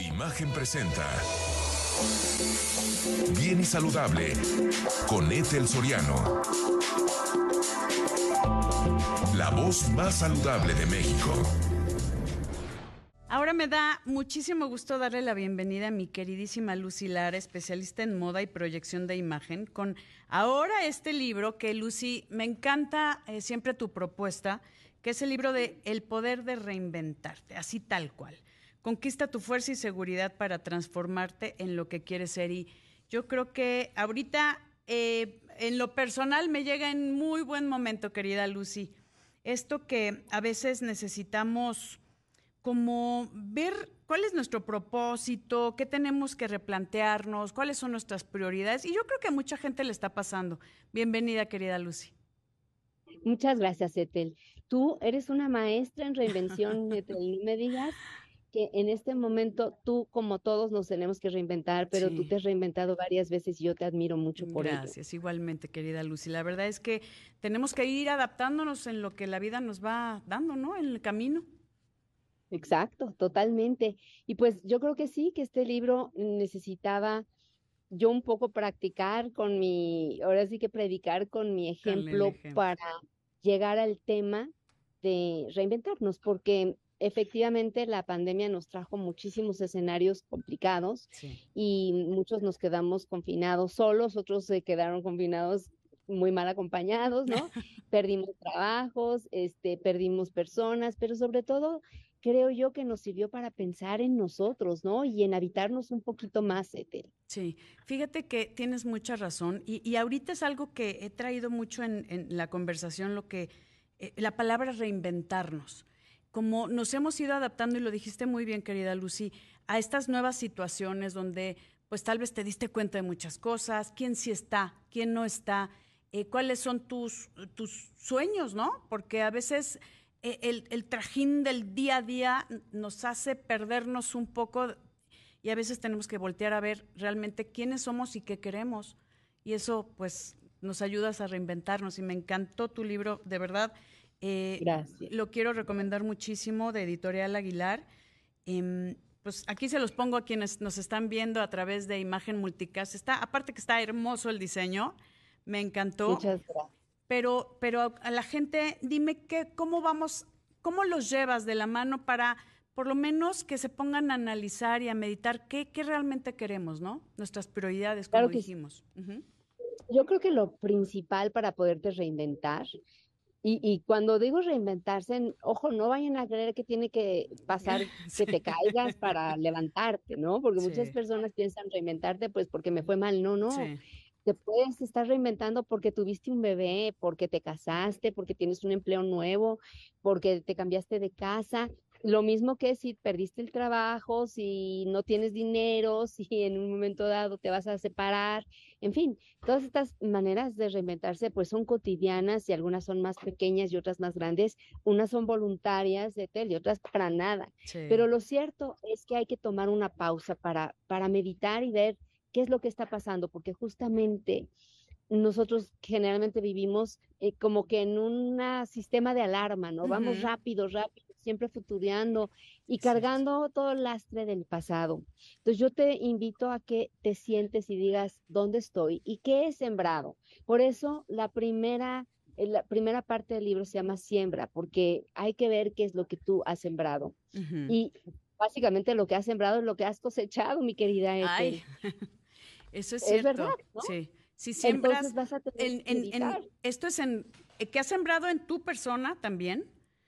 Imagen presenta. Bien y saludable con Ethel Soriano. La voz más saludable de México. Ahora me da muchísimo gusto darle la bienvenida a mi queridísima Lucy Lara, especialista en moda y proyección de imagen, con ahora este libro que Lucy, me encanta eh, siempre tu propuesta, que es el libro de El poder de reinventarte, así tal cual. Conquista tu fuerza y seguridad para transformarte en lo que quieres ser. Y yo creo que ahorita, eh, en lo personal, me llega en muy buen momento, querida Lucy. Esto que a veces necesitamos como ver cuál es nuestro propósito, qué tenemos que replantearnos, cuáles son nuestras prioridades. Y yo creo que a mucha gente le está pasando. Bienvenida, querida Lucy. Muchas gracias, Etel. Tú eres una maestra en reinvención, Etel. No me digas que en este momento tú, como todos, nos tenemos que reinventar, pero tú te has reinventado varias veces y yo te admiro mucho por Gracias, Gracias, igualmente, querida Lucy. La verdad es que tenemos que ir adaptándonos en lo que la vida nos va dando, ¿no? En el camino. Exacto, totalmente. Y pues yo creo que sí, que este libro necesitaba yo un poco practicar con mi, ahora sí que predicar con mi ejemplo. para llegar al tema de reinventarnos, porque efectivamente la pandemia nos trajo muchísimos escenarios complicados y muchos nos quedamos confinados solos, otros se quedaron confinados muy mal acompañados, ¿no? perdimos trabajos, este, perdimos personas, pero sobre todo creo yo que nos sirvió para pensar en nosotros, ¿no? Y en habitarnos un poquito más, Etel. Sí, fíjate que tienes mucha razón y, y ahorita es algo que he traído mucho en, en la conversación, lo que, eh, la palabra reinventarnos como nos hemos ido adaptando, y lo dijiste muy bien, querida Lucy, a estas nuevas situaciones donde pues tal vez te diste cuenta de muchas cosas, quién sí está, quién no está, eh, cuáles son tus, tus sueños, ¿no? Porque a veces eh, el, el, trajín del día a día nos hace perdernos un poco y a veces tenemos que voltear a ver realmente quiénes somos y qué queremos. Y eso pues nos ayudas a reinventarnos y me encantó tu libro, de verdad. Eh, Gracias. Lo quiero recomendar muchísimo de Editorial Aguilar. Em, pues aquí se los pongo a quienes nos están viendo a través de imagen multicast. Está, aparte que está hermoso el diseño, me encantó. Muchas gracias. Pero, pero a la gente, dime qué, cómo vamos, cómo los llevas de la mano para por lo menos que se pongan a analizar y a meditar qué, qué realmente queremos, ¿no? Nuestras prioridades, como dijimos. Yo creo que lo principal para poderte reinventar y, cuando digo reinventarse, ojo, no vayan a creer que tiene que pasar que te caigas para levantarte, ¿no? Porque muchas personas piensan reinventarte pues porque me fue mal, no, no. Te puedes estar reinventando porque tuviste un bebé, porque te casaste, porque tienes un empleo nuevo, porque te cambiaste de casa. Lo mismo que si perdiste el trabajo, si no tienes dinero, si en un momento dado te vas a separar, en fin, todas estas maneras de reinventarse pues son cotidianas y algunas son más pequeñas y otras más grandes, unas son voluntarias de tel y otras para nada. Pero lo cierto es que hay que tomar una pausa para, para meditar y ver qué es lo que está pasando, porque justamente nosotros generalmente vivimos eh, como que en un sistema de alarma, ¿no? Vamos rápido, rápido siempre futureando y cargando todo el lastre del pasado. Entonces yo te invito a que te sientes y digas dónde estoy y qué he sembrado. Por eso la primera, eh, la primera parte del libro se llama siembra, porque hay que ver qué es lo que tú has sembrado. Y básicamente lo que has sembrado es lo que has cosechado, mi querida Ay, eso es cierto. verdad, Sí. Si siembras, esto es en, eh, ¿qué has sembrado en tu persona también?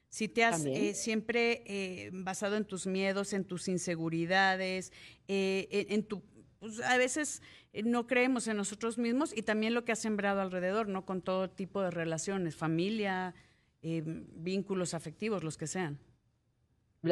Si te has eh, siempre eh, basado en tus miedos, en tus inseguridades, eh, en, tu... Pues, a veces no creemos en nosotros mismos y también lo que has sembrado alrededor, ¿no? Con todo tipo de relaciones, familia, vínculos afectivos, los que sean.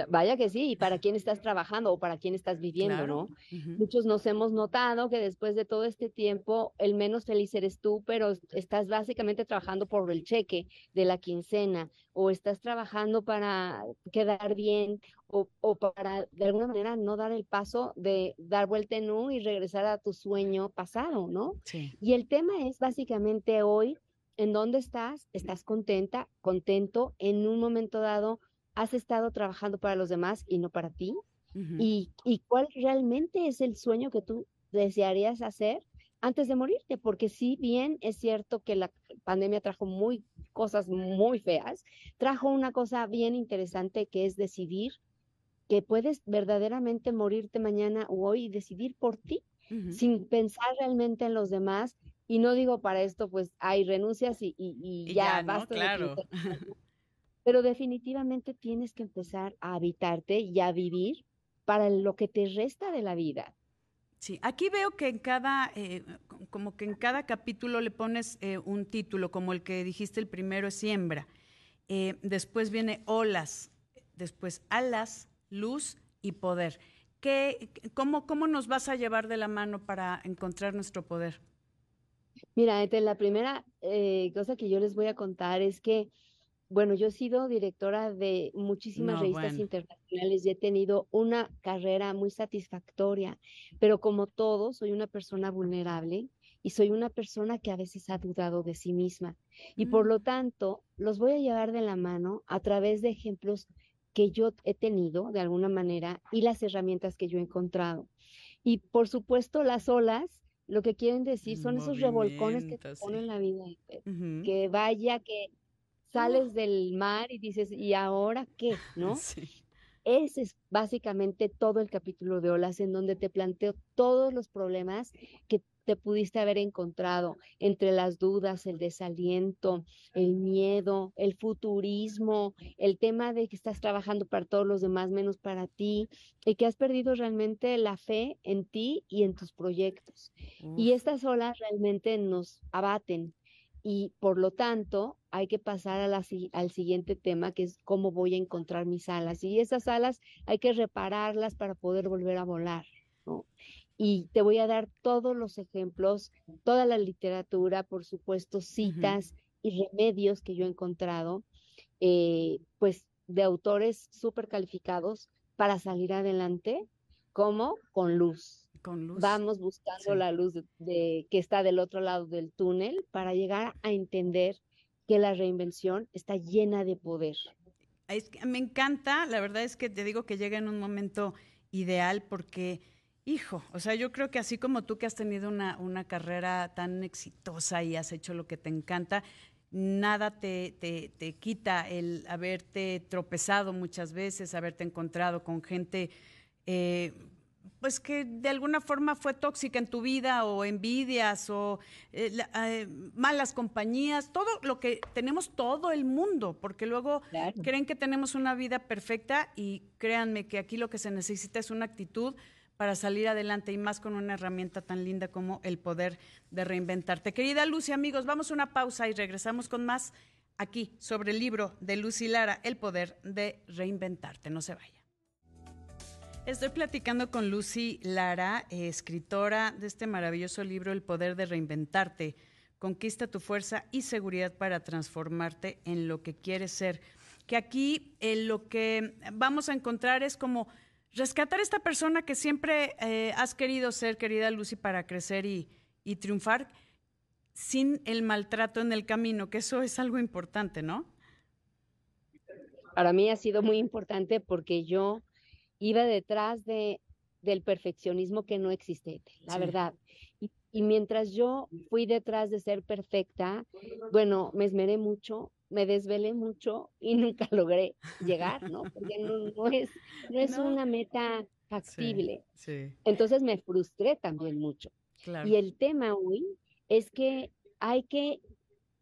Vaya que sí, y para quién estás trabajando o para quién estás viviendo, ¿no? Muchos nos hemos notado que después de todo este tiempo, el menos feliz eres tú, pero estás básicamente trabajando por el cheque de la quincena, o estás trabajando para quedar bien, o, o para de alguna manera no dar el paso de dar vuelta en U y regresar a tu sueño pasado, ¿no? Sí. Y el tema es básicamente hoy, ¿en dónde estás? ¿Estás contenta, contento en un momento dado? Has estado trabajando para los demás y no para ti. y, y cuál realmente es el sueño que tú desearías hacer antes de morirte, porque si bien es cierto que la pandemia trajo muy cosas muy feas, trajo una cosa bien interesante que es decidir que puedes verdaderamente morirte mañana o hoy y decidir por ti, sin pensar realmente en los demás. Y no digo para esto, pues hay renuncias y, y, ya, basta. claro. Pero definitivamente tienes que empezar a habitarte y a vivir para lo que te resta de la vida. Sí, aquí veo que en cada, eh, como que en cada capítulo le pones eh, un título, como el que dijiste el primero es siembra, eh, después viene olas, después alas, luz y poder. ¿Qué, cómo, ¿Cómo nos vas a llevar de la mano para encontrar nuestro poder? Mira, la primera cosa que yo les voy a contar es que bueno, yo he sido directora de muchísimas revistas internacionales y he tenido una carrera muy satisfactoria, pero como todo, soy una persona vulnerable y soy una persona que a veces ha dudado de sí misma. Y por lo mm. tanto, los voy a llevar de la mano a través de ejemplos que yo he tenido de alguna manera y las herramientas que yo he encontrado. Y por supuesto, las olas lo que quieren decir son esos revolcones que te ponen la vida, que vaya, que sales del mar y dices, ¿y ahora qué? ¿No? Ese es básicamente todo el capítulo de olas en donde te planteo todos los problemas que te pudiste haber encontrado entre las dudas, el desaliento, el miedo, el futurismo, el tema de que estás trabajando para todos los demás menos para ti y que has perdido realmente la fe en ti y en tus proyectos. Y estas olas realmente nos abaten, y por lo tanto hay que pasar a al siguiente tema que es cómo voy a encontrar mis alas y esas alas hay que repararlas para poder volver a volar. ¿no? Y te voy a dar todos los ejemplos, toda la literatura, por supuesto, citas y remedios que yo he encontrado, eh, pues de autores súper calificados para salir adelante, como con luz. Vamos buscando la luz de, que está del otro lado del túnel para llegar a entender que la reinvención está llena de poder. me encanta, la verdad es que te digo que llega en un momento ideal porque, hijo, o sea, yo creo que así como tú que has tenido una, una carrera tan exitosa y has hecho lo que te encanta, nada te, te, te, quita el haberte tropezado muchas veces, haberte encontrado con gente eh, pues que de alguna forma fue tóxica en tu vida o envidias o eh, eh, malas compañías, todo lo que tenemos todo el mundo, porque luego creen que tenemos una vida perfecta y créanme que aquí lo que se necesita es una actitud para salir adelante y más con una herramienta tan linda como el poder de reinventarte. Querida Lucy, amigos, vamos a una pausa y regresamos con más aquí sobre el libro de Lucy Lara, El poder de reinventarte. No se vaya. Estoy platicando con Lucy Lara, escritora de este maravilloso libro El poder de reinventarte. Conquista tu fuerza y seguridad para transformarte en lo que quieres ser. Que aquí eh, lo que vamos a encontrar es como rescatar a esta persona que siempre eh, has querido ser, querida Lucy, para crecer y triunfar sin el maltrato en el camino, que eso es algo importante, ¿no? Para mí ha sido muy importante porque yo iba detrás de, del perfeccionismo que no existe, la verdad. Y, mientras yo fui detrás de ser perfecta, bueno, me esmeré mucho, me desvelé mucho y nunca logré llegar, ¿no? Porque no, es, no es una meta factible. Entonces me frustré también mucho. Y el tema hoy es que hay que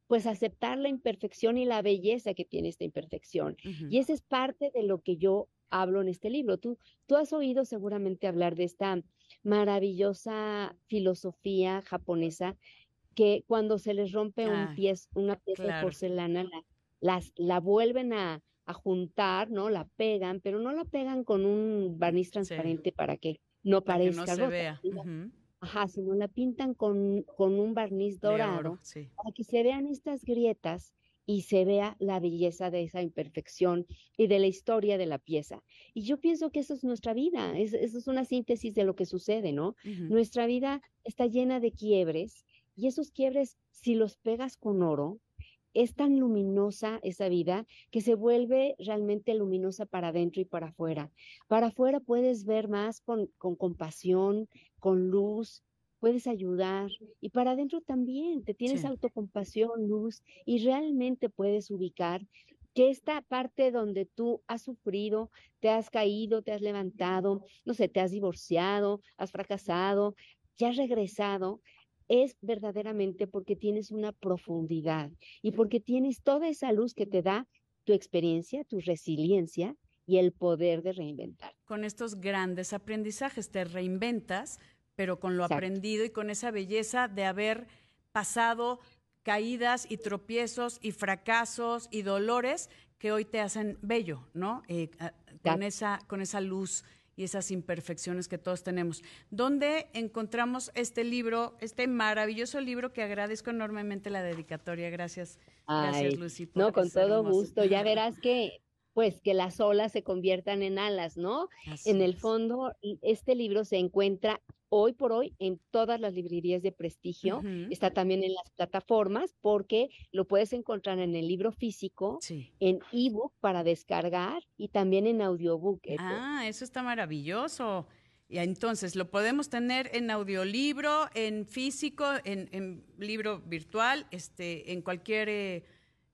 pues aceptar la imperfección y la belleza que tiene esta imperfección. Y esa es parte de lo que yo hablo en este libro. Tú, tú has oído seguramente hablar de esta maravillosa filosofía japonesa que cuando se les rompe un ah, pies, una pieza de porcelana, la, las, la vuelven a, juntar, ¿no? La pegan, pero no la pegan con un barniz transparente para que no parezca no se vea. Ajá, sino la pintan con, con un barniz dorado para que se vean estas grietas y se vea la belleza de esa imperfección y de la historia de la pieza. Y yo pienso que eso es nuestra vida, eso es una síntesis de lo que sucede, ¿no? Nuestra vida está llena de quiebres y esos quiebres, si los pegas con oro, es tan luminosa esa vida que se vuelve realmente luminosa para adentro y para afuera. Para afuera puedes ver más con, con compasión, con luz, puedes ayudar y para adentro también te tienes autocompasión, luz y realmente puedes ubicar que esta parte donde tú has sufrido, te has caído, te has levantado, no sé, te has divorciado, has fracasado, ya has regresado, es verdaderamente porque tienes una profundidad y porque tienes toda esa luz que te da tu experiencia, tu resiliencia y el poder de reinventar. Con estos grandes aprendizajes te reinventas, pero con lo aprendido y con esa belleza de haber pasado caídas y tropiezos y fracasos y dolores que hoy te hacen bello, ¿no? Eh, con, esa, con esa luz y esas imperfecciones que todos tenemos. ¿Dónde encontramos este libro, este maravilloso libro que agradezco enormemente la dedicatoria? Gracias, gracias Lucy. no, con todo gusto. Ya verás que pues que las olas se conviertan en alas, ¿no? en el fondo, este libro se encuentra hoy por hoy en todas las librerías de prestigio, está también en las plataformas porque lo puedes encontrar en el libro físico, en ebook para descargar y también en audiobook. Ah, eso está maravilloso. Y entonces lo podemos tener en audiolibro, en físico, en, libro virtual, este, en cualquier, eh,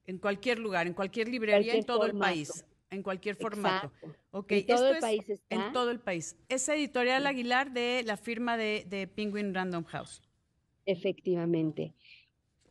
en cualquier lugar, en cualquier librería en todo el país en cualquier formato. en todo el país está. En todo el país. Es editorial Aguilar de la firma de, Penguin Random House. Efectivamente.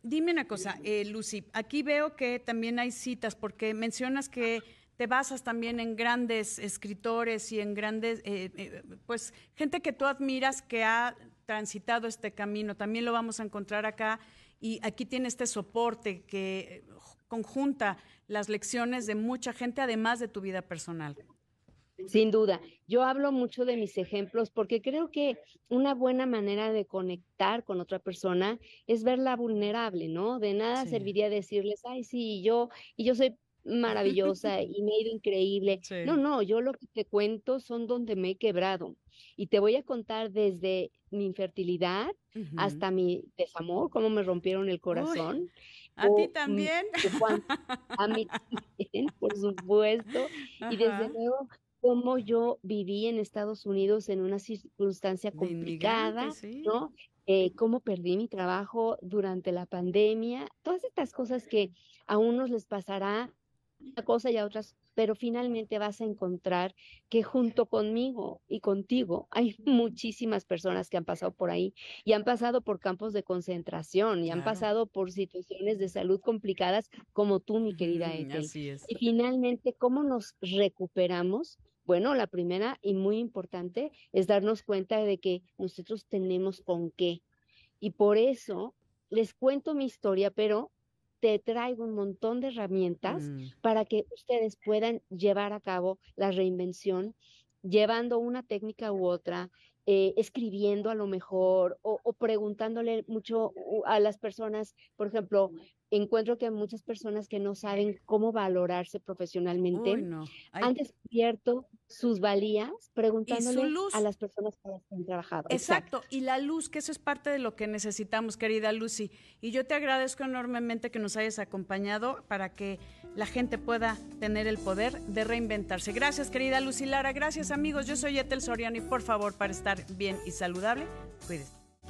Dime una cosa, eh, Lucy, aquí veo que también hay citas, porque mencionas que te basas también en grandes escritores y en grandes, eh, eh, pues, gente que tú admiras que ha transitado este camino. También lo vamos a encontrar acá. Y aquí tiene este soporte que conjunta las lecciones de mucha gente, además de tu vida personal. Sin duda, yo hablo mucho de mis ejemplos porque creo que una buena manera de conectar con otra persona es verla vulnerable, ¿no? De nada serviría decirles, ay, sí, yo, y yo soy maravillosa y me he ido increíble. No, no, yo lo que te cuento son donde me he quebrado. Y te voy a contar desde mi infertilidad hasta mi desamor, cómo me rompieron el corazón. ¿A ti también? a mí también, por supuesto. Y desde luego, cómo yo viví en Estados Unidos en una circunstancia complicada, ¿no? Eh, cómo perdí mi trabajo durante la pandemia, todas estas cosas que a unos les pasará una cosa y a otras pero finalmente vas a encontrar que junto conmigo y contigo hay muchísimas personas que han pasado por ahí y han pasado por campos de concentración y han pasado por situaciones de salud complicadas como tú, mi querida Ethel. Y finalmente, ¿cómo nos recuperamos? Bueno, la primera y muy importante es darnos cuenta de que nosotros tenemos con qué. Y por eso les cuento mi historia, pero te traigo un montón de herramientas mm. para que ustedes puedan llevar a cabo la reinvención llevando una técnica u otra, eh, escribiendo a lo mejor o, o, preguntándole mucho a las personas, por ejemplo, encuentro que hay muchas personas que no saben cómo valorarse profesionalmente han descubierto sus valías preguntándole a las personas que han trabajado. Exacto. y la luz, que eso es parte de lo que necesitamos, querida Lucy. Y yo te agradezco enormemente que nos hayas acompañado para que la gente pueda tener el poder de reinventarse. Gracias, querida Lucy Lara. Gracias, amigos. Yo soy Etel Soriano y por favor, para estar bien y saludable, cuídese.